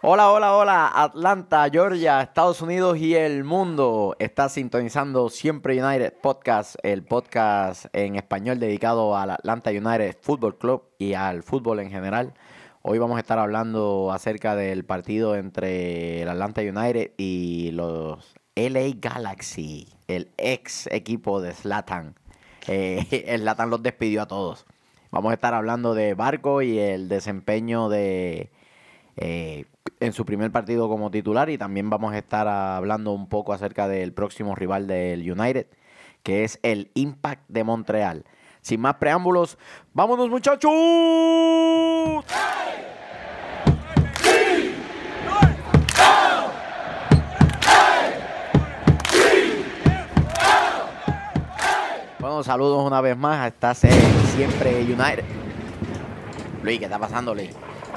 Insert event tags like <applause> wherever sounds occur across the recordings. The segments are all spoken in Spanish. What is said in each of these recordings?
Hola, hola, hola, Atlanta, Georgia, Estados Unidos y el mundo. Está sintonizando Siempre United Podcast, el podcast en español dedicado al Atlanta United Football Club y al fútbol en general. Hoy vamos a estar hablando acerca del partido entre el Atlanta United y los LA Galaxy, el ex equipo de Slatan. Eh, <laughs> Slatan los despidió a todos. Vamos a estar hablando de Barco y el desempeño de eh, en su primer partido como titular y también vamos a estar hablando un poco acerca del próximo rival del United, que es el Impact de Montreal. Sin más preámbulos, vámonos muchachos. Bueno, saludos una vez más. Estás en Siempre United. Luis, ¿qué está pasando, Luis?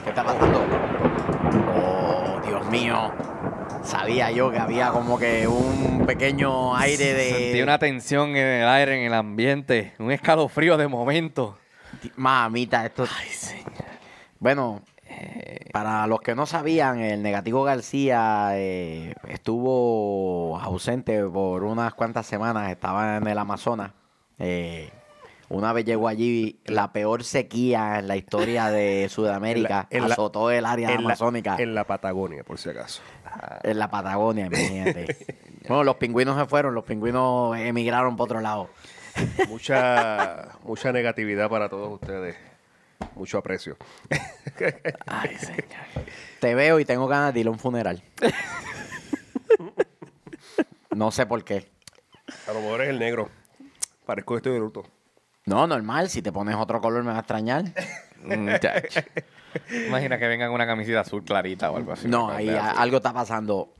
¿Qué está pasando? Mío. Sabía yo que había como que un pequeño aire de. Sentí una tensión en el aire, en el ambiente, un escalofrío de momento. Mamita, esto. Ay, señor. Bueno, para los que no sabían, el negativo García eh, estuvo ausente por unas cuantas semanas, estaba en el Amazonas. Eh, una vez llegó allí la peor sequía en la historia de <laughs> Sudamérica, En la- en la- azotó el área en la, amazónica en la Patagonia, por si acaso. en la Patagonia, imagínate. <laughs> bueno, los pingüinos se fueron, los pingüinos emigraron para otro lado. <laughs> Mucha, mucha negatividad para todos ustedes. Mucho aprecio. Ay, señor. Te veo y tengo ganas de ir a un funeral. no sé por qué. A lo mejor es el negro. Parezco que estoy de luto. No, normal, si te pones otro color me va a extrañar. Muchacho. Imagina que vengan una camiseta azul clarita o algo así. No, ahí a- algo está pasando.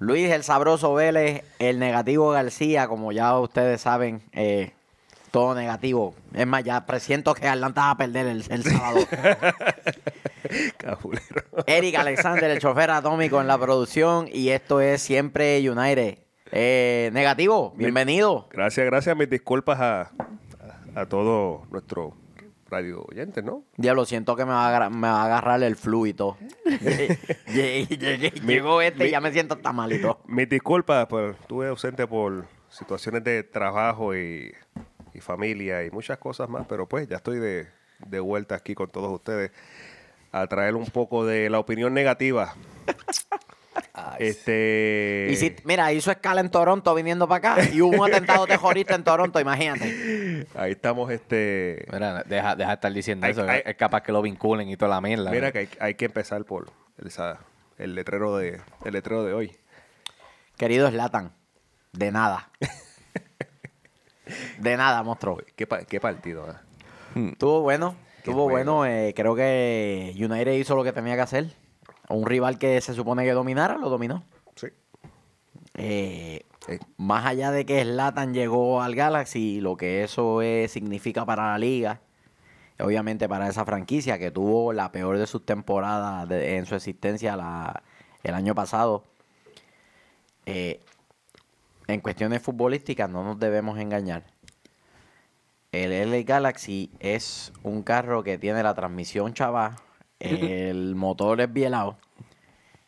Luis, el sabroso Vélez, el negativo García, como ya ustedes saben, eh, todo negativo. Es más, ya presiento que Atlanta va a perder el, el sábado. <laughs> Cabulero. Eric Alexander, el chofer atómico en la producción, y esto es siempre United. Eh, negativo, bienvenido. Gracias, gracias. Mis disculpas a, a, a todo nuestro radio oyente, ¿no? Diablo, siento que me va a, me va a agarrar el flu y todo. <laughs> Lle- lle- Llegó este y ya me siento tan malito. Mis disculpas, pues estuve ausente por situaciones de trabajo y, y familia y muchas cosas más, pero pues ya estoy de, de vuelta aquí con todos ustedes a traer un poco de la opinión negativa. <laughs> este Y si, mira, hizo escala en Toronto viniendo para acá y hubo un atentado terrorista en Toronto, imagínate. ahí estamos este Mira, deja, deja de estar diciendo Hay- eso. hay- es capaz que lo vinculen y toda la mierda. Mira que hay, hay que empezar por el, esa- el letrero de el letrero de hoy. Querido Slatan, de nada. De nada, monstruo. ¿Qué, pa- qué partido? ah? Estuvo bueno, Qué estuvo bueno. eh, creo que United hizo lo que tenía que hacer. Un rival que se supone que dominara, lo dominó. Sí. Eh, más allá de que Slatan llegó al Galaxy, lo que eso es- significa para la liga, obviamente para esa franquicia que tuvo la peor de sus temporadas de- en su existencia la- el año pasado. Eh, en cuestiones futbolísticas no nos debemos engañar. El LA Galaxy es un carro que tiene la transmisión chava, el <laughs> motor es bielado,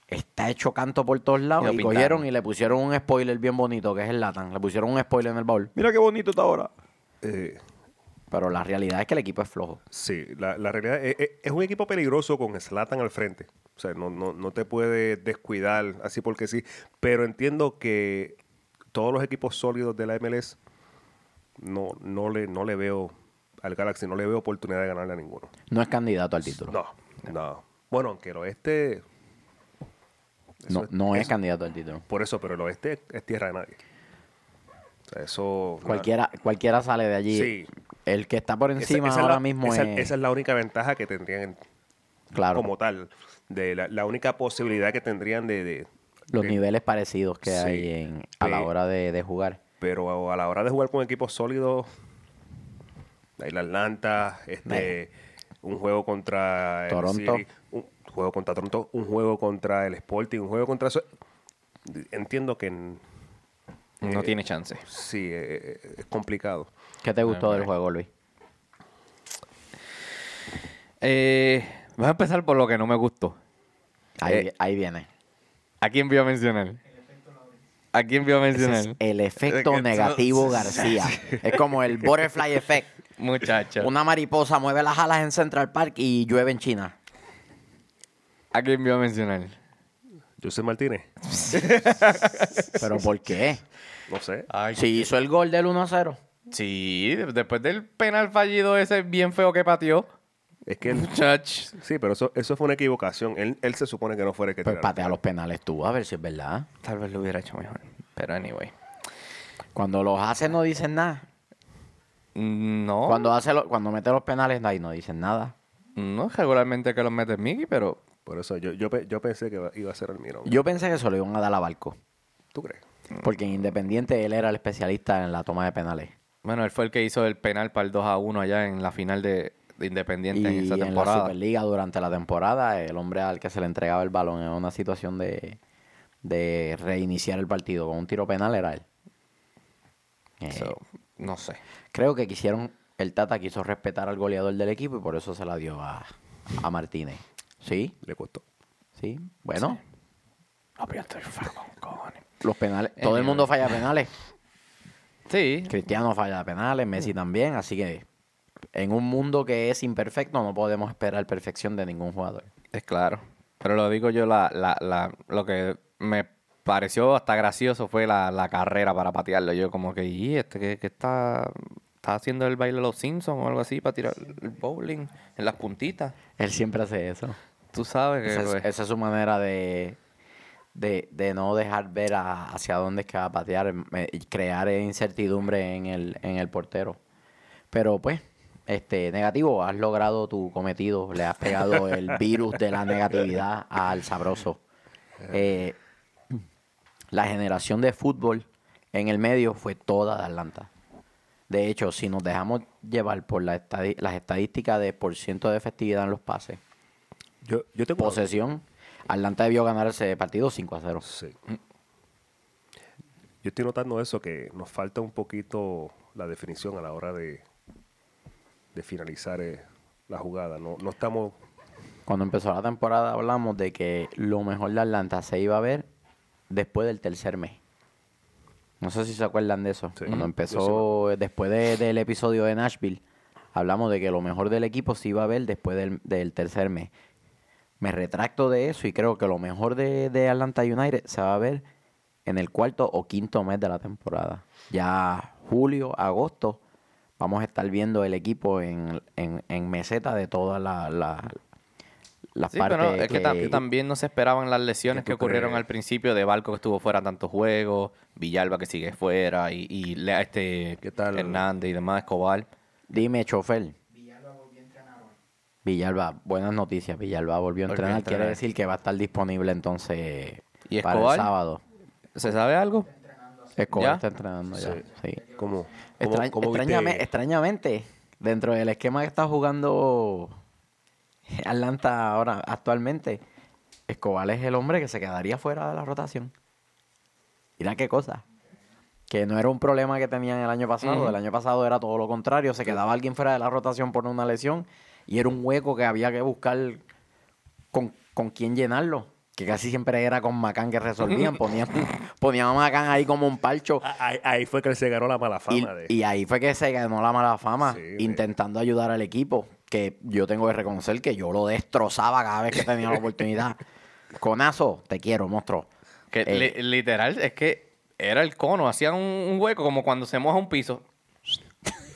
está hecho canto por todos lados Y lo y, pintaron. cogieron y le pusieron un spoiler bien bonito que es el Latan. Le pusieron un spoiler en el baúl. Mira qué bonito está ahora. eh, Pero la realidad es que el equipo es flojo. Sí, la, la realidad es, es- es un equipo peligroso con Slatan al frente. O sea, no, no, no te puede descuidar así porque sí. Pero entiendo que todos los equipos sólidos de la MLS no, no, le, no le veo al Galaxy, no le veo oportunidad de ganarle a ninguno. No es candidato al título. No, no. Bueno, aunque el oeste. No, eso no es eso- candidato al título. Por eso, pero el oeste es tierra de nadie. O sea, eso. Cualquiera, cualquiera sale de allí. Sí. El que está por encima esa es ahora la- mismo esa, es... esa es la única ventaja que tendrían claro, como tal. De la, la única posibilidad que tendrían de. de- los de- niveles parecidos que Sí. hay en, a la hora de, de jugar. Pero a la hora de jugar con equipos sólidos, ahí la Atlanta, este, un juego contra el Toronto. City, un juego contra Toronto, un juego contra el Sporting, un juego contra... eso- Entiendo que No eh, tiene chance. sí, eh, eh, es complicado. ¿Qué te gustó del vale. juego, Luis? Eh, voy a empezar por lo que no me gustó. Ahí, Eh, ahí viene. ¿A quién vio a mencionar? ¿A quién vio a mencionar? es el efecto negativo <laughs> García. Es como el butterfly effect. Muchacho. Una mariposa mueve las alas en Central Park y llueve en China. ¿A quién vio a mencionar? José Martínez. <laughs> ¿Pero por qué? No sé. Si hizo el gol del 1 a 0. Sí, de- después del penal fallido ese bien feo que pateó. Es que él- Muchach. sí, pero eso, eso fue una equivocación. Él, él se supone que no fuera el que Pues patea los penales tú, a ver si es verdad. Tal vez lo hubiera hecho mejor. Pero anyway. Cuando los hace no dicen nada. No. Cuando hace lo- cuando mete los penales ahí no dicen nada. No, regularmente que los mete Mickey, pero Por eso yo, yo, yo pensé que iba a ser el Mirón. Yo pensé que se lo iban a dar a Barco. ¿Tú crees? Porque en Independiente él era el especialista en la toma de penales. bueno, él fue el que hizo el penal para el 2 a 1 allá en la final de, de Independiente Y en esa en la temporada. Superliga durante la temporada, el hombre al que se le entregaba el balón en una situación de, de reiniciar el partido con un tiro penal era él. Eh, So, no sé. creo que quisieron, el Tata quiso respetar al goleador del equipo y por eso se la dio a, a Martínez. ¿Sí? Le costó. Sí. Bueno, No, pero yo estoy enfermo, cojones. los penales, todo el mundo falla penales. Sí. Cristiano falla penales, Messi también, así que en un mundo que es imperfecto no podemos esperar perfección de ningún jugador. Es claro. Pero lo digo yo, la, la, la, lo que me pareció hasta gracioso fue la, la carrera para patearlo. Yo como que, ¿y este que, está, está haciendo el baile de los Simpsons o algo así para tirar el bowling en las puntitas? Él siempre hace eso. Tú sabes que... Esa es, pues, esa es su manera de, de, de no dejar ver a- hacia dónde es que va a patear me- y crear incertidumbre en el, en el portero. Pero pues, este negativo, has logrado tu cometido, le has pegado el virus de la negatividad al sabroso. <laughs> Eh, la generación de fútbol en el medio fue toda de Atlanta. De hecho, si nos dejamos llevar por la estadi- las estadísticas de por ciento de efectividad en los pases, Yo, yo tengo... posesión, Atlanta debió ganar ese partido 5 a 0. Sí. Yo estoy notando eso, que nos falta un poquito la definición a la hora de, de finalizar eh, la jugada. No, no estamos... Cuando empezó la temporada hablamos de que lo mejor de Atlanta se iba a ver después del tercer mes. No sé si se acuerdan de eso. Sí. Cuando empezó, después de- del episodio de Nashville, hablamos de que lo mejor del equipo se iba a ver después del, del tercer mes. Me retracto de eso y creo que lo mejor de, de Atlanta United se va a ver en el cuarto o quinto mes de la temporada. Ya julio, agosto, vamos a estar viendo el equipo en, en, en meseta de todas la- la- las Sí, partes pero es que, que- tam- también no se esperaban las lesiones ¿Qué que ocurrieron crees? al principio de Barco que estuvo fuera tantos juegos, Villalba que sigue fuera y, y este ¿Qué tal? Hernández y demás, Escobar. Dime, chofer. Villalba, buenas noticias. Villalba volvió a Volvió a entrenar. Quiere entrenar. decir que va a estar disponible entonces ¿Y para el sábado. ¿Se sabe algo? Escobar ¿Ya? está entrenando ya. Sí. sí. ¿Cómo, cómo- Extrañ- cómo viste- extrañame- extrañamente, dentro del esquema que está jugando <laughs> Atlanta ahora actualmente, Escobar es el hombre que se quedaría fuera de la rotación. Mira qué cosa. Que no era un problema que tenían el año pasado. El año pasado era todo lo contrario. Se quedaba alguien fuera de la rotación por una lesión y era un hueco que había que buscar con, con quién llenarlo. Que casi siempre era con Macán que resolvían. <laughs> Ponían, ponían a Macán ahí como un palcho. Ah, Ahí, ahí fue que se ganó la mala Y, fama. de, y ahí fue que se ganó la mala fama, Sí, de- intentando ayudar al equipo. Que yo tengo que reconocer que yo lo destrozaba cada vez que tenía la oportunidad. <laughs> Conazo, te quiero, monstruo. Que Eh, li- literal es que era el cono, hacían un, un hueco como cuando se moja un piso.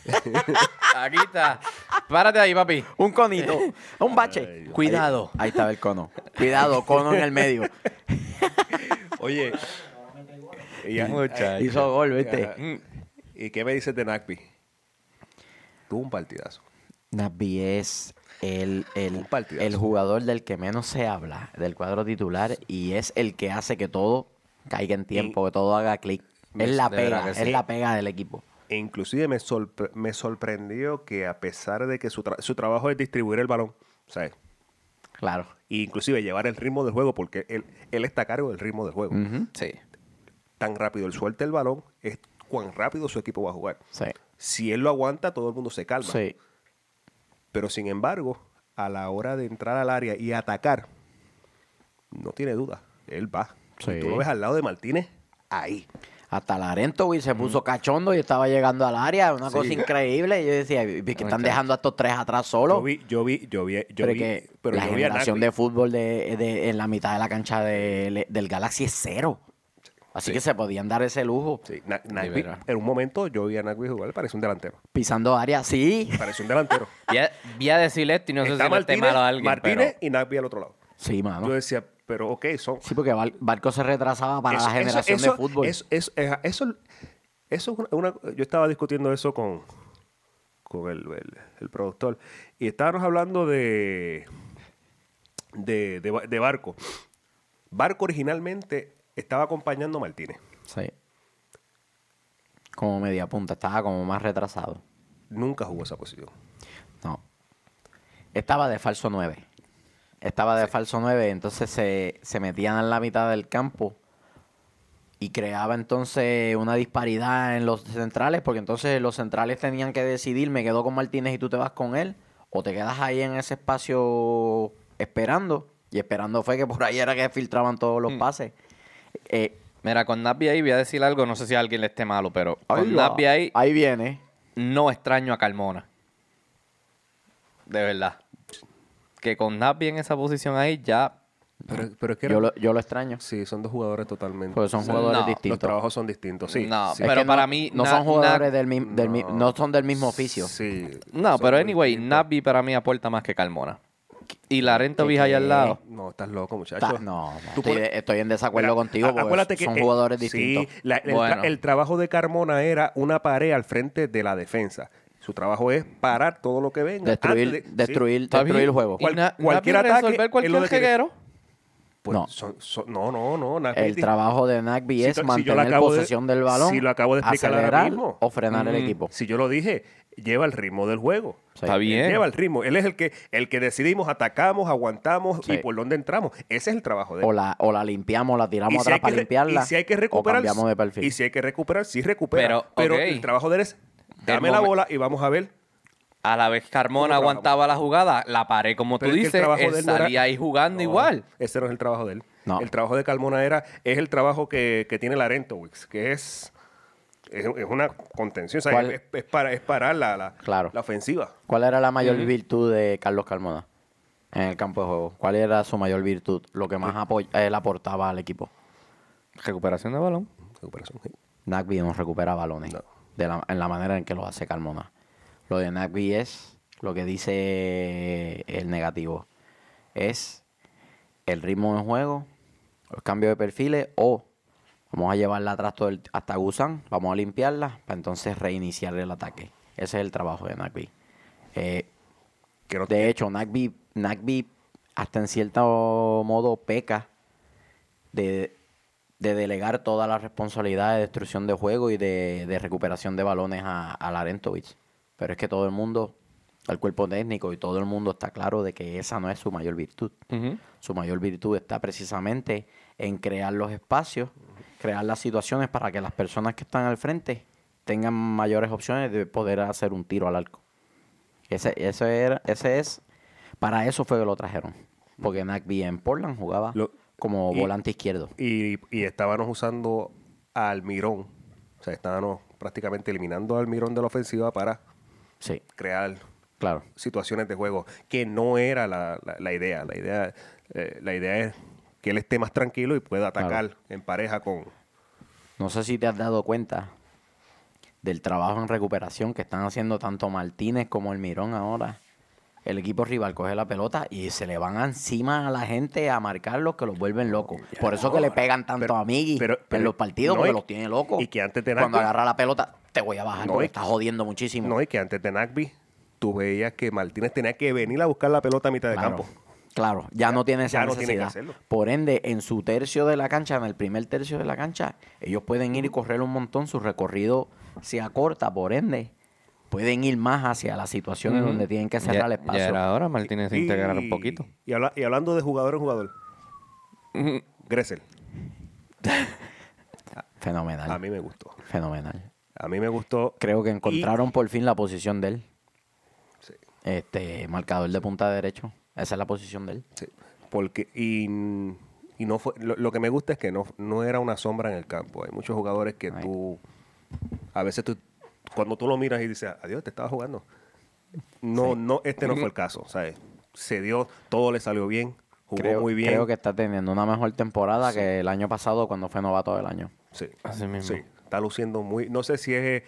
<laughs> Aquí está. Párate ahí, papi. Un conito, un bache. Cuidado. Ahí, ahí estaba el cono. Cuidado, cono en el medio. <laughs> Oye. y Muchacho. Hizo gol, ¿viste? ¿Y qué me dices de Nagby? Tuvo un partidazo. Nabi es el, el, el jugador del que menos se habla del cuadro titular y es el que hace que todo caiga en tiempo, que todo haga clic. Es la pega, es sí. la pega del equipo. E inclusive me, sorpre- me sorprendió que a pesar de que su, tra- su trabajo es distribuir el balón, ¿sabes? Claro. E inclusive llevar el ritmo del juego, porque él, él está a cargo del ritmo del juego. Sí. Tan rápido él suelta el balón, es cuán rápido su equipo va a jugar. Sí. Si él lo aguanta, todo el mundo se calma. Sí. Pero sin embargo, a la hora de entrar al área y atacar, no tiene duda. Él va. Sí. Y tú lo ves al lado de Martínez, ahí. Hasta Larentovic se puso cachondo y estaba llegando al área, una Sí. cosa increíble. Y yo decía, vi que están dejando a estos tres atrás solos. Yo vi, yo vi, yo vi, yo pero vi, que pero la yo vi a generación de fútbol de, de- en la mitad de la cancha de- del Galaxy es cero. Así Sí. que se podían dar ese lujo. Sí, Na- Nagby, en un momento yo vi a Nagby jugar, parece un delantero. Pisando área, sí. Parece un delantero. <laughs> Vi a, vi a decir esto y no sé si le Martínez, malo a alguien. Martínez pero- y Nagby al otro lado. Sí, mano. Yo decía, pero ok, son... Sí, porque Bar- Barco se retrasaba para Eso- la generación eso- de fútbol. Eso, eso, eso, eso es una, una- Yo estaba discutiendo eso con, con el, el- el productor y estábamos hablando de, de, de, de Barco. Barco originalmente estaba acompañando a Martínez. Sí. Como media punta, estaba como más retrasado. Nunca jugó esa posición. No. Estaba de falso 9. Estaba de falso 9, entonces se, se metían en la mitad del campo y creaba entonces una disparidad en los centrales, porque entonces los centrales tenían que decidir, me quedo con Martínez y tú te vas con él, o te quedas ahí en ese espacio esperando, y esperando fue que por ahí era que filtraban todos los pases. Eh, Mira, con Nabi ahí voy a decir algo, no sé si a alguien le esté malo, pero ahí con va, Nabi ahí ahí viene. no extraño a Carmona. De verdad. Que con Nabi en esa posición ahí ya... Pero, pero es que Yo lo, yo lo extraño, sí, son dos jugadores totalmente. porque son jugadores no, Los distintos. trabajos son distintos, sí. No, sí. Es pero que para no- mí... no Na- son jugadores Na- del, mi- del mi- No. son del mismo oficio. Sí. No, pero anyway, distintos. Nabi para mí aporta más que Carmona. Y Larento ¿Qué- Vija ahí qué? al lado. No, estás loco, muchacho. Ta- no, no, Tú estoy, pones- estoy en desacuerdo Mira, contigo a- porque acuérdate que, son eh, jugadores sí, distintos. la- el, tra- Bueno. el trabajo de Carmona era una pared al frente de la defensa. Su trabajo es parar todo lo que venga. destruir antes de- destruir, Está destruir el juego. Y Cual- Na- cualquier ataque, resolver él cualquier lo detiene. jeguero. Pues, No. son- son- no, no, no. Nagby El di- trabajo de Nagby Si es to- si mantener acabo de- posesión del balón, si lo acabo de explicar ahora acelerar mismo. o frenar el Mm. equipo. Si yo lo dije, lleva el ritmo del juego. Sí. Está bien. Él lleva el ritmo. Él es el que, el que decidimos, atacamos, aguantamos Sí. y por dónde entramos. Ese es el trabajo de él. O la, o la limpiamos, la tiramos si, atrás para limpiarla. y si hay que recuperar, cambiamos de perfil. Y si hay que recuperar, sí recupera. Pero, el trabajo de él es, dame El la bola y vamos a ver. A la vez Carmona ¿Cómo aguantaba la jugada, la pared, como Pero tú es que el dices, trabajo él de él no era- salía ahí jugando No, igual. Ese no es el trabajo de él. No. El trabajo de Carmona era, es el trabajo que, que tiene Larentowicz, que es, es, es una contención. O sea, ¿Cuál? es, es para, es parar la, la, Claro. la ofensiva. ¿Cuál era la mayor virtud de Carlos Carmona en el campo de juego? ¿Cuál era su mayor virtud? Lo que más apoy- él aportaba al equipo. Recuperación de balón. Recuperación, sí. Nagby no recupera balones No. de la- en la manera en que lo hace Carmona. Lo de Nagby es lo que dice el negativo. Es el ritmo de juego, los cambios de perfiles o vamos a llevarla atrás todo el- hasta Gusan, vamos a limpiarla para entonces reiniciar el ataque. Ese es el trabajo de Nagby. Eh, Que de hecho, Nagby, Nagby hasta en cierto modo peca de, de delegar toda la responsabilidad de destrucción de juego y de, de recuperación de balones a, a Larentovic. Pero es que todo el mundo, el cuerpo técnico y todo el mundo está claro de que esa no es su mayor virtud. Su mayor virtud está precisamente en crear los espacios, crear las situaciones para que las personas que están al frente tengan mayores opciones de poder hacer un tiro al arco. Ese, ese, era, ese es, para eso fue que lo trajeron. Porque Nagby en Portland jugaba Lo- como y- volante izquierdo. Y, y estábamos usando a Almirón. O sea, estábamos prácticamente eliminando a Almirón de la ofensiva para Sí, crear claro. situaciones de juego, que no era la, la- la idea. La idea, eh, la idea es que él esté más tranquilo y pueda atacar Claro. en pareja con... No sé si te has dado cuenta del trabajo en recuperación que están haciendo tanto Martínez como el Mirón ahora. El equipo rival coge la pelota y se le van encima a la gente a marcarlos que los vuelven locos. Por eso que le pegan tanto Pero- a pero- en los partidos, no, porque y- los tiene locos. y que antes de Cuando agarra la pelota, te voy a bajar No, porque y- está jodiendo muchísimo. No, y que antes de Nagby, tú veías que Martínez tenía que venir a buscar la pelota a mitad de Claro, campo. Claro, ya, no tiene esa ya no tiene que necesidad. hacerlo. Por ende, en su tercio de la cancha, en el primer tercio de la cancha, ellos pueden ir y correr un montón, su recorrido se acorta, por ende, pueden ir más hacia las situaciones donde tienen que cerrar Ya- el Ya espacio. era hora Martínez de integrar un poquito. Y, habla- y hablando de jugador en jugador. Gressel, <laughs> Fenomenal. a mí me gustó. Fenomenal. A mí me gustó. Creo que Y- encontraron por fin la posición de él. Sí. Este, marcador de punta derecho. Esa es la posición de él. Sí, porque y, y no fue, lo, lo que me gusta es que no, no era una sombra en el campo. Hay muchos jugadores que Ay. tú, a veces tú, cuando tú lo miras y dices, adiós, te estaba jugando. No, no, este no fue el caso, ¿sabes? Se dio, todo le salió bien, jugó creo, muy bien. creo que está teniendo una mejor temporada que el año pasado cuando fue novato del año. Sí, Así mismo. sí, está luciendo muy, no sé si es eh,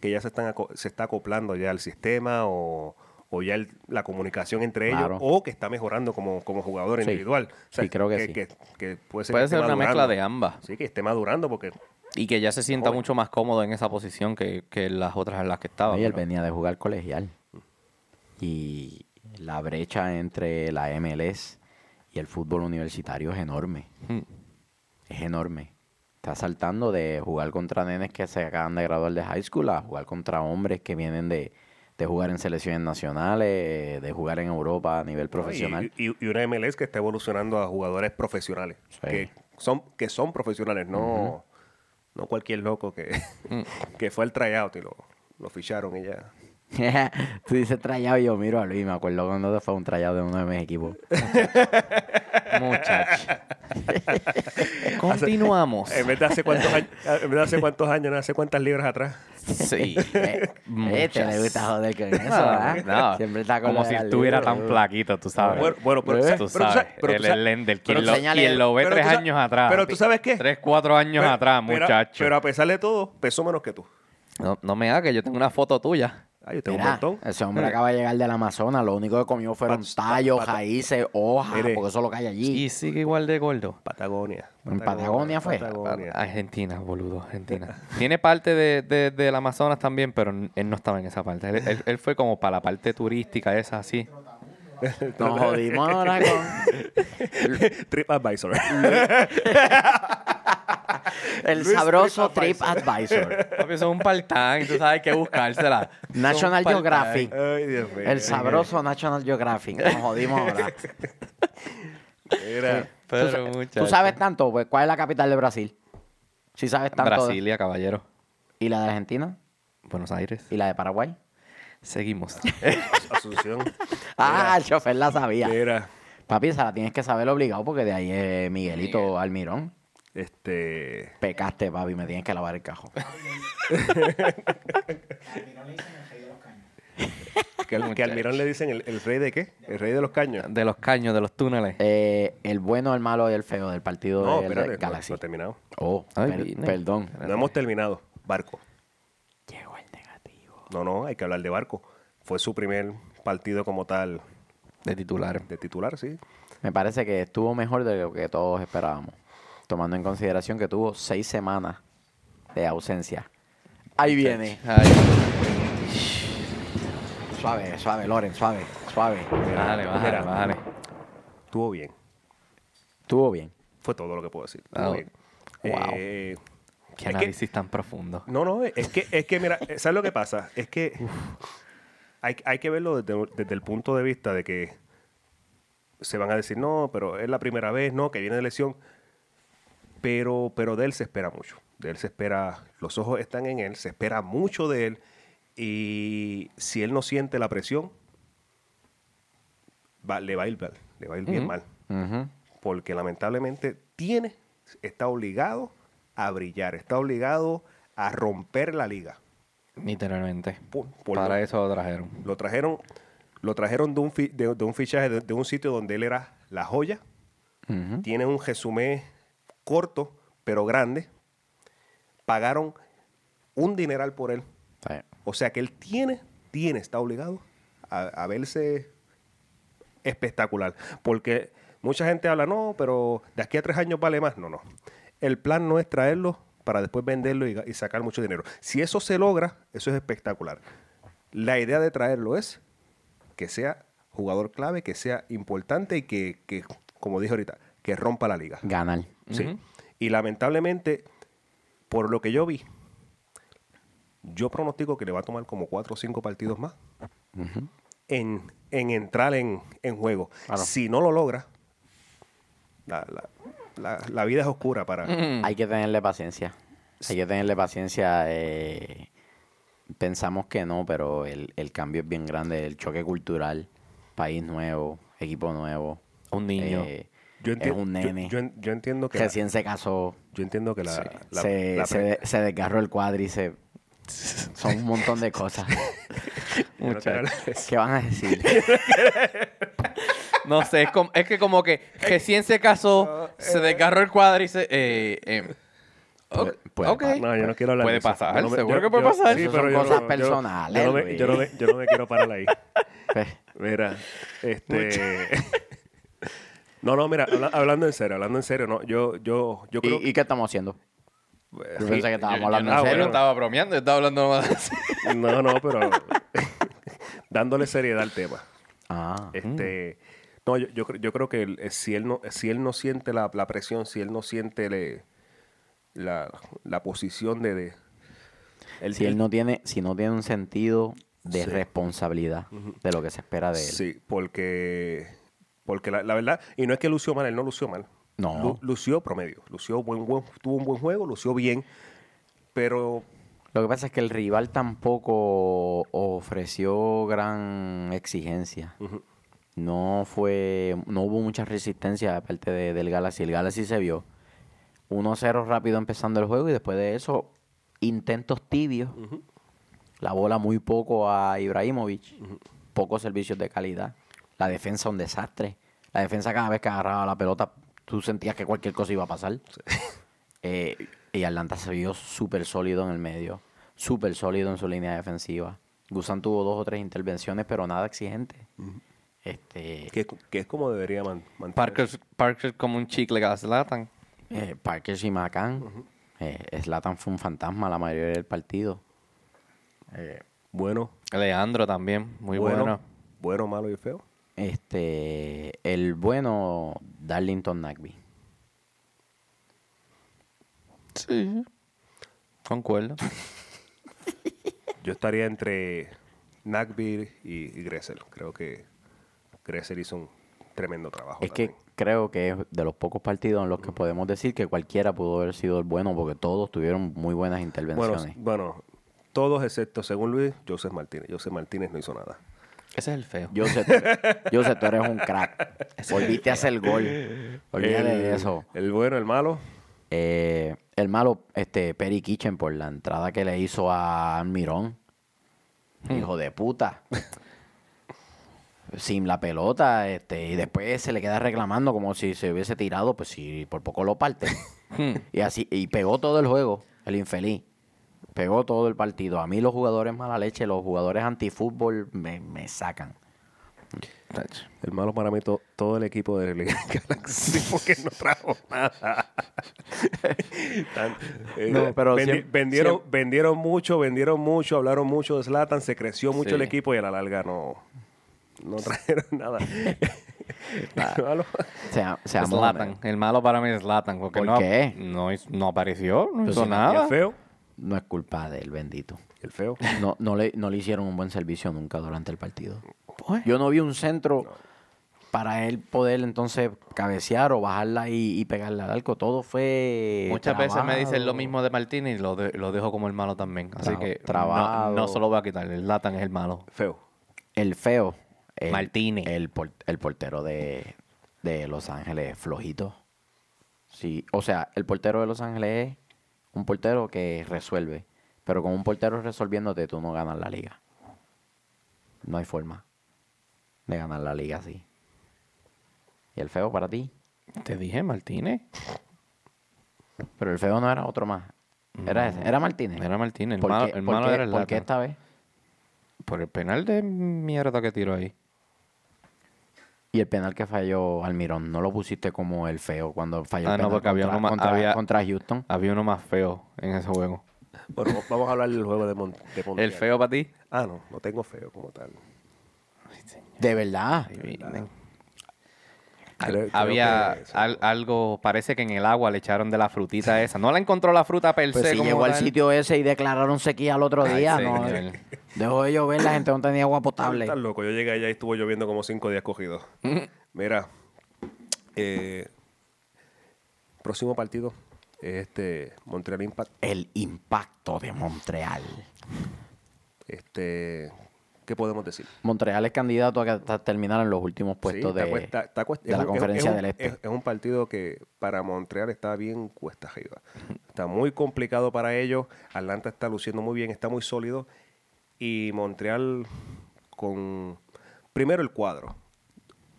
que ya se, están aco- se está acoplando ya al sistema o, o ya el- la comunicación entre Claro. ellos o que está mejorando como, como jugador Sí. individual. Sí, creo que sí. que puede ser, Puede que esté ser una mezcla de ambas. Sí, que esté madurando porque Y que ya se sienta Joven. mucho más cómodo en esa posición que, que las otras en las que estaba. y él venía de jugar colegial. Y la brecha entre la MLS y el fútbol universitario es enorme. Mm. Es enorme. Está saltando de jugar contra nenes que se acaban de graduar de high school a jugar contra hombres que vienen de, de jugar en selecciones nacionales, de jugar en Europa a nivel profesional. Y, y- y una MLS que está evolucionando a jugadores profesionales. Sí. Que son, que son profesionales, no, no cualquier loco que, Mm. <laughs> que fue al tryout y lo, lo ficharon y ya. <laughs> Tú dices trayado y yo miro a Luis, me acuerdo cuando fue un trayado de uno de mis equipos. <laughs> Muchacho. <laughs> Continuamos. En vez de hace cuántos años, en vez de hace cuántos años, no, hace cuántas libras atrás. Sí. <laughs> Eh, este le gusta joder con eso, ¿verdad? No, Siempre está con como si estuviera libro. tan flaquito, tú sabes. Bueno, bueno, pero, ¿Eh? tú sabes- pero tú sabes, el Lender, pero quien, lo, enséñale- quien lo ve pero tres años atrás. pero tú sabes qué. Tres, cuatro años pero- atrás, muchacho. Pero a pesar de todo, pesó menos que tú. no, no me hagas que yo tengo una foto tuya. Ay, yo tengo un montón. ese hombre acaba de llegar del Amazonas, lo único que comió fueron Pat- tallos, pat- raíces, hojas, Mire. porque eso es lo que hay allí. Y sigue igual de gordo. Patagonia. ¿En Patagonia fue? Patagonia. Argentina, boludo, Argentina. <laughs> Tiene parte de, de- del Amazonas también, pero él no estaba en esa parte. Él, él- él fue como para la parte turística, esa así. <laughs> Nos jodimos ahora con <laughs> TripAdvisor. <laughs> el Luis sabroso Trip Trip Advisor. Papi, eso es un part-time, tú sabes que buscársela. National Geographic. Ay, Dios mío. El sabroso National Geographic. Nos jodimos ahora. Mira, Pero, ¿Tú, muchacho. tú sabes tanto? Pues, ¿Cuál es la capital de Brasil? Si sabes tanto. de- Brasilia, caballero. ¿Y la de Argentina? Buenos Aires. ¿Y la de Paraguay? Seguimos. <laughs> Asunción. <laughs> Ah, el chofer la sabía. Mira, Papi, esa la tienes que saber obligado porque de ahí es Miguelito Almirón. este. Pecaste, papi, me tienes que lavar el cajo. <laughs> Que, al- que al Mirón le dicen el, el rey de qué? El rey de los caños. de los caños, de los túneles. Eh, el bueno, el malo y el feo del partido No, espérate, no, Galaxy. no he terminado. Oh, Ay, per- perdón. No hemos terminado. Barco. No, no, hay que hablar de Barco. Fue su primer partido como tal De titular. de titular, sí. Me parece que estuvo mejor de lo que todos esperábamos. Tomando en consideración que tuvo seis semanas de ausencia. Ahí viene. Suave, suave, Loren, suave, suave. bájale, bájale, bájale. Estuvo bien. Estuvo bien. Fue todo lo que puedo decir. Estuvo Oh. bien. Wow. Eh, Qué que- análisis tan profundo. No, no, es que, es que mira, ¿sabes lo que pasa? Es que hay, hay que verlo desde, desde el punto de vista de que se van a decir, no, pero es la primera vez, no, que viene de lesión. Pero, pero de él se espera mucho. De él se espera, los ojos están en él, se espera mucho de él. Y si él no siente la presión, va- le va a ir, mal, le va a ir bien mal. Porque lamentablemente tiene, está obligado a brillar, está obligado a romper la liga. Literalmente. Por- por Para lo- eso lo trajeron. Lo trajeron, lo trajeron de un, fi- de, de un fichaje de, de un sitio donde él era la joya. Tiene un resumen corto, pero grande. Pagaron un dineral por él. Sí. O sea que él tiene, tiene, está obligado a, a verse espectacular. Porque mucha gente habla, no, pero de aquí a tres años vale más. No, no. El plan no es traerlo para después venderlo y, sacar mucho dinero. Si eso se logra, eso es espectacular. La idea de traerlo es que sea jugador clave, que sea importante y que, que, como dije ahorita, que rompa la liga. Ganar. Sí. Y lamentablemente, por lo que yo vi, yo pronostico que le va a tomar como cuatro o cinco partidos más en, en entrar en, en juego. Claro. Si no lo logra, la, la- la- la vida es oscura para... Mm. Hay que tenerle paciencia. Hay que tenerle paciencia. eh, pensamos que no, pero el, el cambio es bien grande. El choque cultural, país nuevo, equipo nuevo. Un niño. eh, Yo es un nene. Yo, yo- yo entiendo que la- Recién se casó. yo entiendo que la, la- se, la se, pre- de- se desgarró el cuádriceps. Son un montón de cosas. <laughs> yo no. ¿Qué van a decir? <laughs> No sé, es, como- es que como que recién se casó, <laughs> se desgarró el cuádriceps. Eh, eh, Puede- ok, puede ok. pasar. No, yo no quiero hablar Puede de eso. pasar, Yo no me- seguro yo- que puede yo- pasar. sí, Eso pero son yo cosas no- personales, Yo no, me, yo, no me, yo no me quiero parar ahí. Pues, <laughs> Mira, este... <laughs> no, no, mira, habla- hablando en serio, hablando en serio, no, yo, yo, yo creo... ¿Y, y qué estamos haciendo? Eh, Yo sí, pensé que estábamos hablando no, en yo serio. no estaba bromeando, yo estaba hablando más. No, no, pero dándole seriedad al tema. Ah, Este, no, yo, yo, creo- yo creo que el- eh, si él no, si él no siente la, la presión, si él no siente le- la, la posición de, si él no tiene, si no tiene un sentido de Sí. responsabilidad de lo que se espera de él. Sí, porque, porque la, la verdad, y no es que lució mal, él no lució mal. No. Lu- lució promedio, lució buen, buen, tuvo un buen juego, lució bien, pero Lo que pasa es que el rival tampoco ofreció gran exigencia. No fue, no hubo mucha resistencia de parte de- del Galaxy. El Galaxy se vio 1-0 rápido empezando el juego y después de eso intentos tibios. La bola muy poco a Ibrahimovic. Pocos servicios de calidad. La defensa un desastre. La defensa cada vez que agarraba la pelota tú sentías que cualquier cosa iba a pasar. <laughs> Eh, y Atlanta se vio súper sólido en el medio. Súper sólido en su línea defensiva. Gusan tuvo dos o tres intervenciones, pero nada exigente. Este, que, que es como debería man, mantenerse. Parker, Parker como un chicle que Zlatan. eh, Parker y Macan. Slatan fue un fantasma la mayoría del partido. Eh, Bueno, Leandro también, muy bueno, bueno. bueno, malo y feo. este, el bueno Darlington Nagby. Sí. Concuerdo. <laughs> Yo estaría entre Nagby y, y Gressel. Creo que Gressel hizo un tremendo trabajo. Es que creo que es de los pocos partidos en los que podemos decir que cualquiera pudo haber sido el bueno porque todos tuvieron muy buenas intervenciones. bueno, todos excepto, según Luis, Joseph Martínez. Joseph Martínez no hizo nada. Ese es el feo. Yo sé, tú- yo sé, tú eres un crack. Volviste a hacer el gol. Olvídate el, de eso. El bueno, el malo. Eh, el malo, este, Perry Kitchen por la entrada que le hizo a Almirón. Hijo de puta. Sin la pelota, este, y después se le queda reclamando como si se hubiese tirado, pues si por poco lo parte. <laughs> Hmm. y así, y pegó todo el juego, el infeliz. Pegó todo el partido. A mí los jugadores mala leche, los jugadores antifútbol me, me sacan. El malo para mí, to- todo el equipo de Liga Galaxy, <laughs> porque no trajo nada. Tan- <laughs> eh, No, pero vendi- siem- vendieron, vendieron mucho, vendieron mucho, hablaron mucho de Zlatan, se creció mucho Sí. el equipo y a la larga no, no trajeron nada. <laughs> El malo- Se, se amó, Zlatan. El malo para mí es. Porque ¿Por no, qué? No, apareció, no hizo sí, ¿Y nada. el feo? No es culpa del bendito. El feo. No, no, le, no le hicieron un buen servicio nunca durante el partido. Pues, Yo no vi un centro para él poder entonces cabecear o bajarla y, y pegarle al arco. Todo fue. Muchas veces me dicen lo mismo de Martínez y lo, de- lo dejo como el malo también. Así Tra- que no, trabado. no se lo voy a quitar. El Zlatan es el malo. Feo. El feo. El- Martínez. El, por- el portero de, de Los Ángeles, flojito. Sí, o sea, el portero de Los Ángeles es un portero que resuelve. Pero con un portero resolviéndote, tú no ganas la liga. No hay forma de ganar la liga así. ¿Y el feo para ti? Te dije, Martínez. Pero el feo no era otro más. Era ese. Era Martínez. Era Martínez. El ¿Por malo, qué- el por malo qué- era el por qué esta vez? Por el penal de mierda que tiró ahí. Y el penal que falló Almirón, ¿no lo pusiste como el feo cuando falló Ah, el no, porque había contra, uno más- contra- había- contra Houston? Había uno más feo en ese juego. Bueno, vamos a hablar del juego de, Mon de. ¿El feo para ti? Ah, no, no tengo feo como tal. De verdad. Al- Creo- creo había que- al- algo, parece que en el agua le echaron de la frutita esa. No la encontró la fruta per Pues se si como llegó al sitio ese y declararon sequía al otro Ay, día. ¿no? Dejó de llover, la gente no tenía agua potable. Estás loco. Yo llegué allá y estuvo lloviendo como cinco días cogidos. <laughs> Mira, eh, próximo partido es este Montreal Impact. El impacto de Montreal. Este, ¿Qué podemos decir? Montreal es candidato a terminar en los últimos puestos Sí, de, cuesta- está cuesta- de es la un- conferencia un- del Este. Es, es un partido que para Montreal está bien cuesta arriba. Está muy complicado para ellos. Atlanta está luciendo muy bien, está muy sólido. Y Montreal con... Primero el cuadro.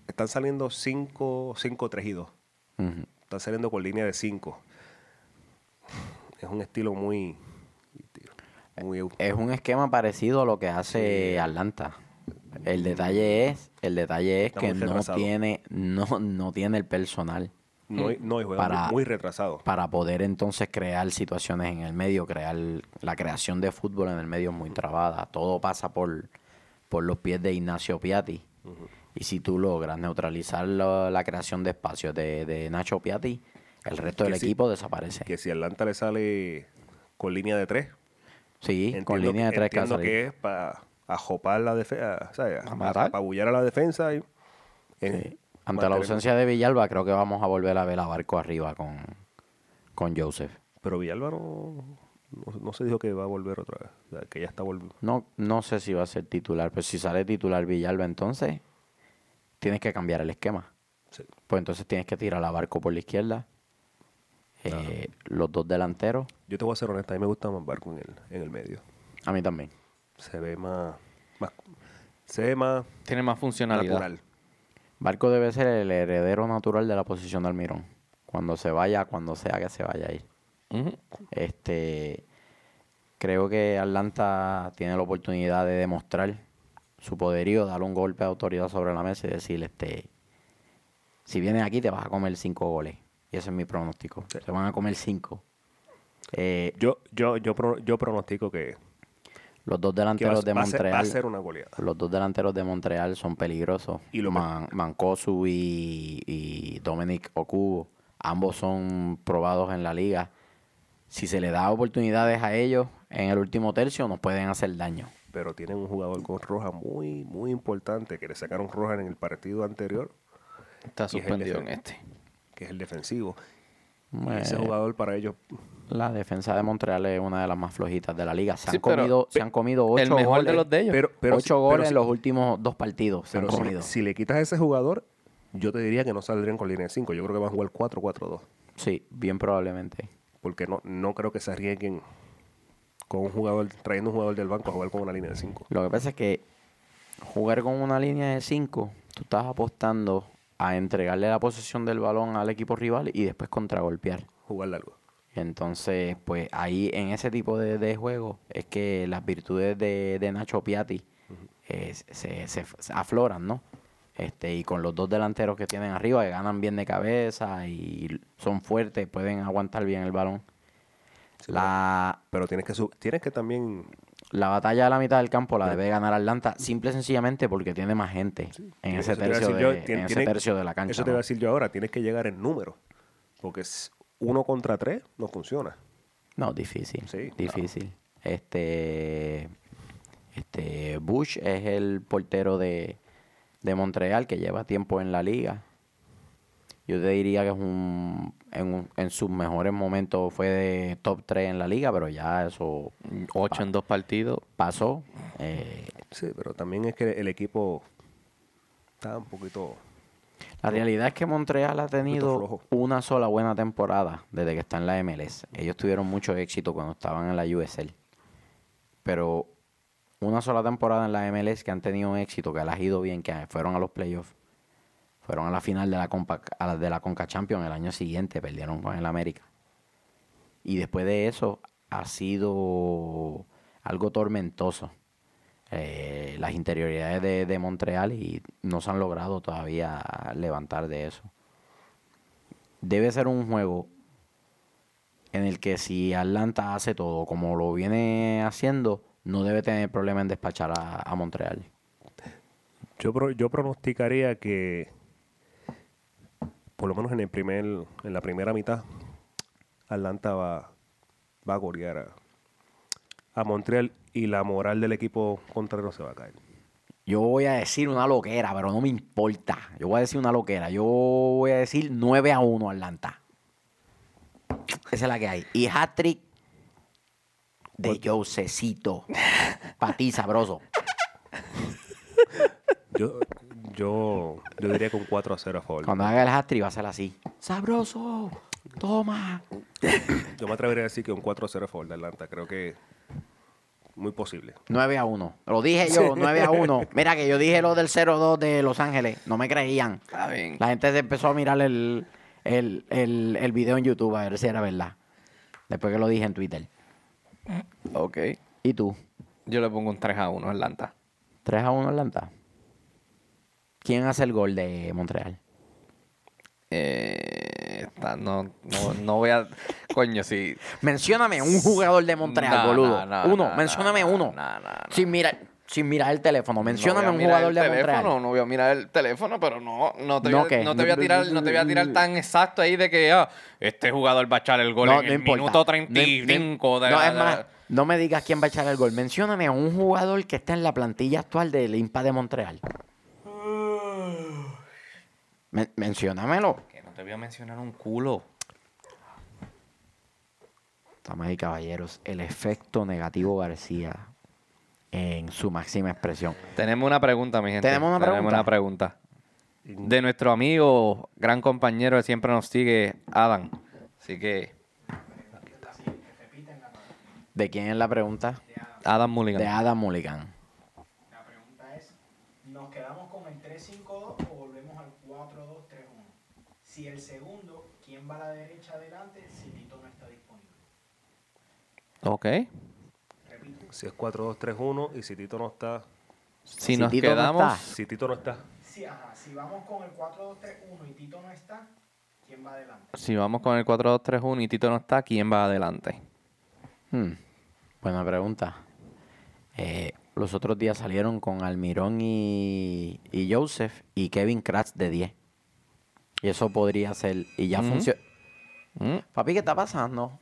Están saliendo 5, 5, 3 y 2. Ujú. Están saliendo con línea de 5. Es un estilo muy... muy Es un esquema parecido a lo que hace Atlanta. El detalle es, el detalle es Está que no tiene, no, no tiene el personal no, no, y Para- muy, retrasado. para poder entonces crear situaciones en el medio, crear la creación de fútbol en el medio es muy trabada. Todo pasa por, por los pies de Ignacio Piatti. Y si tú logras neutralizar la, la creación de espacios de, de Nacho Piatti, el resto Que del equipo desaparece. Que si Atlanta le sale con línea de 3, sí, con línea de que- tres a entiendo que es para ajopar la defensa, A matar. apabullar a la defensa. Y, Sí. Ante la ausencia de Villalba, creo que vamos a volver a ver a Barco arriba con, con Joseph. Pero Villalba no, no, no se dijo que va a volver otra vez. O sea, que ya está volviendo. No, no sé si va a ser titular, pero si sale titular Villalba, entonces tienes que cambiar el esquema. Sí. Pues entonces tienes que tirar a Barco por la izquierda. Eh, Los dos delanteros, Yo te voy a ser honesta, a mí me gusta más Barco en el, en el medio. a mí también. Se ve más, más se ve más Tiene más funcionalidad. natural. Barco debe ser el heredero natural de la posición de Almirón. Cuando se vaya, cuando sea que se vaya a ir. Este, creo que Atlanta tiene la oportunidad de demostrar su poderío, darle un golpe de autoridad sobre la mesa y decirle, este, si vienes aquí te vas a comer cinco goles. Y ese es mi pronóstico. Se van a comer cinco. Eh, Yo, yo, yo, pro- yo pronostico que, los dos que va, delanteros de va a ser, va a Montreal, ser una goleada. los dos delanteros de Montreal son peligrosos. Y lo Man- Mancosu y, y Dominic Okubo, ambos son probados en la liga. Si se le da oportunidades a ellos en el último tercio, nos pueden hacer daño. Pero tienen un jugador con roja muy, muy importante que le sacaron roja en el partido anterior, Está Y es el suspendido en este. Que es el defensivo. Ese jugador para ellos La defensa de Montreal es una de las más flojitas de la liga. Se, Sí, han, pero comido, se han comido ocho El mejor goles, de los de ellos. Pero, pero ocho si- goles si- en los últimos dos partidos. Se han si- comido. si, le quitas a ese jugador, yo te diría que no saldrían con línea de 5. Yo creo que van a jugar 4-4-2. Sí, bien probablemente. Porque no, no creo que se arriesguen con un jugador, trayendo un jugador del banco a jugar con una línea de 5. Lo que pasa es que jugar con una línea de 5, tú estás apostando a entregarle la posesión del balón al equipo rival y después contragolpear. Jugar largo. Entonces, pues ahí en ese tipo de, de juego es que las virtudes de, de Nacho Piatti eh, se, se- se afloran, ¿no? Este, y con los dos delanteros que tienen arriba, que ganan bien de cabeza y son fuertes, pueden aguantar bien el balón. Sí, La, Pero tienes que, tienes que también la batalla de la mitad del campo la debe ganar Atlanta, simple y sencillamente porque tiene más gente en ese tercio, de, yo, en tien- ese tiene- tercio de la cancha. Eso te ¿no? a decir yo ahora, tienes que llegar en número. Porque es uno contra tres no funciona. No, difícil. Sí, difícil. Este, este Bush es el portero de, de Montreal que lleva tiempo en la liga. Yo te diría que es un en, un- en sus mejores momentos fue de top 3 en la liga, pero ya eso Ocho en dos partidos. pasó. Eh, Sí, pero también es que el equipo está un poquito... la realidad es que Montreal ha tenido una sola buena temporada desde que está en la MLS. Ellos tuvieron mucho éxito cuando estaban en la USL. Pero una sola temporada en la MLS que han tenido éxito, que les ha ido bien, que fueron a los playoffs, fueron a la final de la, Compa, a la de la Conca Champions el año siguiente, perdieron con el América. Y después de eso ha sido algo tormentoso. eh, las interioridades de, de Montreal y no se han logrado todavía levantar de eso. Debe ser un juego en el que si Atlanta hace todo como lo viene haciendo, no debe tener problema en despachar a, a Montreal. Yo, pro- yo pronosticaría que por lo menos en el primer en la primera mitad Atlanta va, va a golear a, a Montreal y la moral del equipo contrario se va a caer. Yo voy a decir una loquera, pero no me importa. Yo voy a decir una loquera. Yo voy a decir 9 a 1 Atlanta. Esa es la que hay. Y hat-trick de Josecito. Para ti, sabroso. Yo, yo, yo diría que un 4 a 0 a favor. Cuando haga el hat-trick va a ser así. ¡Sabroso! ¡Toma! Yo me atrevería a decir que un 4 a 0 a favor de Atlanta. Creo que muy posible. 9 a 1. Lo dije yo, 9 a 1. <laughs> Mira que yo dije lo del 0-2 de Los Ángeles. No me creían. Está bien. La gente se empezó a mirar el, el, el, el video en YouTube a ver si era verdad. Después que lo dije en Twitter. Ok. ¿Y tú? Yo le pongo un 3 a 1 a Atlanta. 3 a 1 Atlanta. ¿Quién hace el gol de Montreal? Eh, está- no, no, no voy a. Coño, sí. Mencióname un jugador de Montreal, No, boludo. no, no, uno, no, mencióname no, uno. no, no, no. Sin mirar, sin mirar el teléfono. Mencióname No un jugador de Montreal. No voy a mirar el teléfono, pero no, no te, ¿No voy, qué? a, no te voy a tirar, no te voy a tirar tan exacto ahí de que ah, este jugador va a echar el gol en el minuto 35 de no, la- es más, no me digas quién va a echar el gol. Mencióname a un jugador que está en la plantilla actual del IMPA de Montreal. Men- menciónamelo. Que no te voy a mencionar un culo. Damas y caballeros, el efecto negativo García en su máxima expresión. Tenemos una pregunta, mi gente. ¿Tenemos una pregunta? una pregunta. De nuestro amigo, gran compañero que siempre nos sigue, Adam. Así que, ¿De quién es la pregunta? Adam Mulligan. De Adam Mulligan. La pregunta es, ¿nos quedamos con el 3-5-2 o volvemos al 4-2-3-1? Si el segundo, ¿quién va a la derecha adelante si Tito no está disponible? Ok. Repito, Si es 4-2-3-1 y si Tito no está. Si, Si nos Tito no quedamos... está. Si Tito no está. si, ajá, si vamos con el 4-2-3-1 y Tito no está, ¿quién va adelante? Si vamos con el 4-2-3-1 y Tito no está, ¿quién va adelante? Hmm, Buena pregunta. Eh, los otros días salieron con Almirón y, y Joseph y Kevin Kratz de 10. Y eso podría ser. Y ya Ujú. funciona. ¿Mm? Papi, ¿qué está pasando?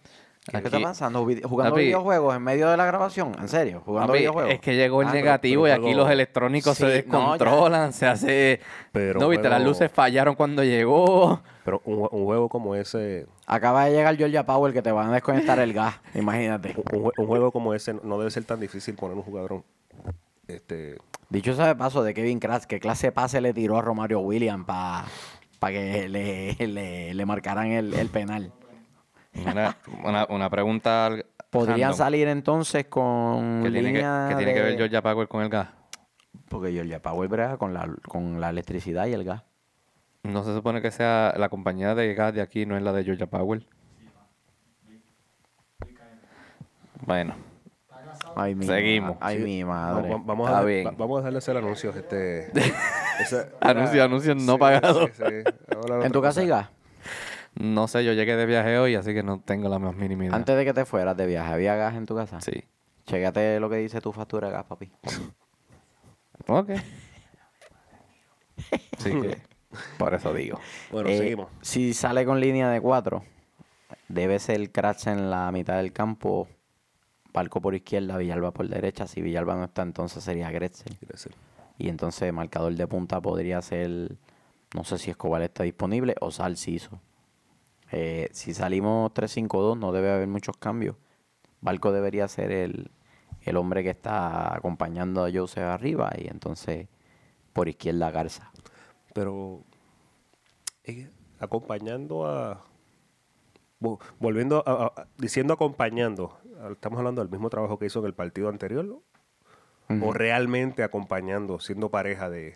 ¿Qué Aquí- está pasando? ¿Jugando Papi- videojuegos en medio de la grabación? ¿En serio? ¿Jugando Papi, videojuegos? es que llegó el Ah, pero- negativo pero y aquí los electrónicos se no, descontrolan, se hace... Pero no, viste, las luces fallaron cuando llegó. Pero un, jue- un juego como ese. Acaba de llegar Georgia Powell que te van a desconectar el gas. <laughs> Imagínate. Un juego como ese no debe ser tan difícil poner un jugador. Este. Dicho sea de paso de Kevin Kratz, ¿qué clase de pase le tiró a Romario Williams para que le, le, le marcaran el, el penal? Una, una, una pregunta al- Podrían random. salir entonces con ¿Qué tiene, que, qué tiene que ver Georgia Power con el gas? Porque Georgia Powell brega con la, con la electricidad y el gas. No se supone que sea la compañía de gas de aquí, no es la de Georgia Power. Bueno, Ay, mi Seguimos. Ay, Sí, mi madre. va- Vamos, a, bien. va- vamos a dejarle hacer anuncios. Este, <laughs> esa- Anuncios, anuncios no Sí, de ¿En tu otra casa gas? no sé, yo llegué de viaje hoy, así que no tengo la más mínima idea. Antes de que te fueras de viaje, ¿había gas en tu casa? Sí. Chécate lo que dice tu factura de gas, papi. <laughs> Ok. Así que, por eso digo. Bueno, Eh, seguimos. Si sale con línea de cuatro, debe ser el crash en la mitad del campo, Palco por izquierda, Villalba por derecha. Si Villalba no está, entonces sería Gretzel. Quiere decir. Y entonces marcador de punta podría ser, no sé si Escobar está disponible o Salciso. Eh, si salimos 3-5-2 no debe haber muchos cambios. Barco debería ser el, el hombre que está acompañando a Joseph arriba y entonces por izquierda Garza. Pero eh, acompañando a vo- volviendo a- diciendo acompañando estamos hablando del mismo trabajo que hizo en el partido anterior o realmente acompañando siendo pareja de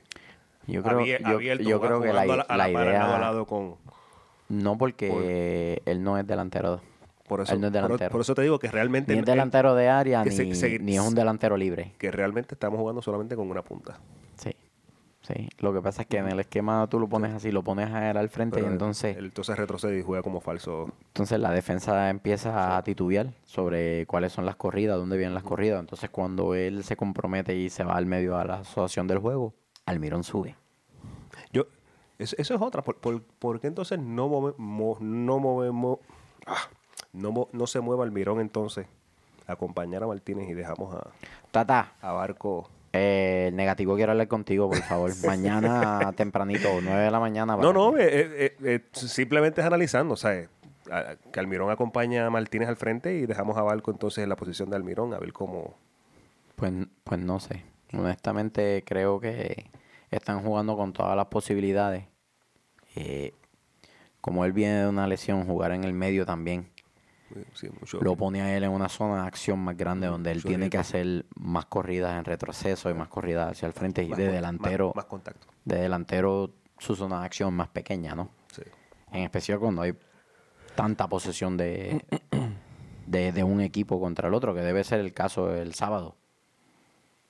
Yo creo, abier- yo, abierto, yo creo que la, jugando a a la par, lado a idea... lado con No porque él no es delantero. por eso Él no es por- delantero. por, eso te digo que realmente Ni es delantero de área, ni, se- se- ni es un delantero libre. que realmente estamos jugando solamente con una punta Sí. Lo que pasa es que en el esquema tú lo pones así, lo pones a él al frente Pero y entonces, él entonces retrocede y juega como falso entonces la defensa empieza a titubear sobre cuáles son las corridas, dónde vienen las corridas. Entonces cuando él se compromete y se va al medio a la asociación del juego, Almirón sube. Yo, eso, eso es otra. ¿Por, por, por qué entonces no, move- mo- no movemos, ah, no, no se mueva el mirón entonces? Acompañar a Martínez y dejamos a, Tata, a Barco. Eh, negativo quiero hablar contigo, por favor. <laughs> Mañana tempranito, 9 de la mañana. No, no, que- eh, eh, eh, simplemente es analizando, o sea, eh, a- que Almirón acompaña a Martínez al frente y dejamos a Barco entonces en la posición de Almirón a ver cómo... Pues, pues no sé. Honestamente creo que están jugando con todas las posibilidades. Eh, como él viene de una lesión, jugar en el medio también Sí, mucho. lo pone a él en una zona de acción más grande donde él Mucho tiene que hacer más corridas en retroceso y más corridas hacia el frente. Y Más de con- delantero, Más, más contacto. de delantero su zona de acción más pequeña, ¿no? Sí. En especial cuando hay tanta posesión de, <coughs> de, de un equipo contra el otro, que debe ser el caso el sábado.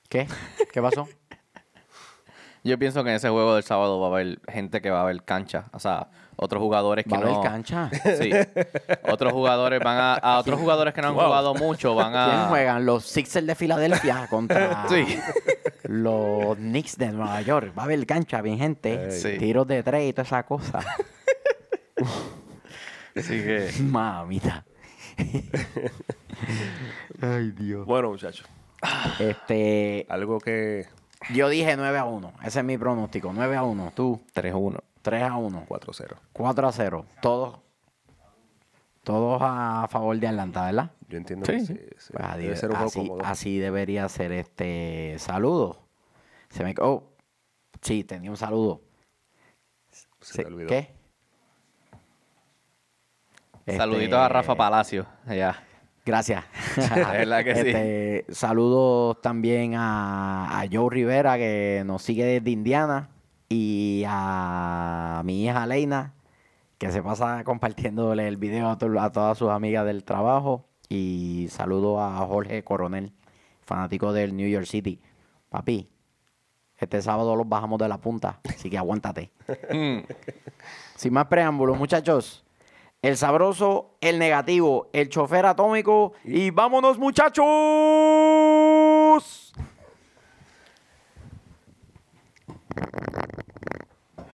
¿Qué? ¿Qué pasó? <laughs> Yo pienso que en ese juego del sábado va a haber gente que va a ver cancha. O sea, otros jugadores que ¿Va a haber no... cancha? Sí. Otros jugadores van a... A otros jugadores que no han Wow. jugado mucho van a... ¿Quién juegan? Los Sixers de Filadelfia contra Sí. los Knicks de Nueva York. Va a haber cancha, bien gente. Sí. Tiros de tres y toda esa cosa. <laughs> Así que... Mamita. Ay, Dios. Bueno, muchachos. Este, Algo que. yo dije 9 a 1. Ese es mi pronóstico. 9 a 1. Tú, 3-1. 3 a 1. 4-0. 4 a 0. Todos, todos a favor de Atlanta, ¿verdad? Yo entiendo Sí. que sí, sí. Pues Debe ser un juego así, cómodo. así debería ser este saludo. Se me oh, sí, tenía un saludo. Se Se- me olvidó. ¿Qué? Saluditos a Este, Rafa Palacio. Ya. Gracias. <laughs> verdad que sí. Este, Saludos también a, a Joe Rivera, que nos sigue desde Indiana. Y a mi hija Leina, que se pasa compartiéndole el video a, to- a todas sus amigas del trabajo. Y saludo a Jorge Coronel, fanático del New York City. Papi, este sábado los bajamos de la punta, así que aguántate. <laughs> Mm. Sin más preámbulos, muchachos. El sabroso, el negativo, el chofer atómico y vámonos, muchachos. バカ。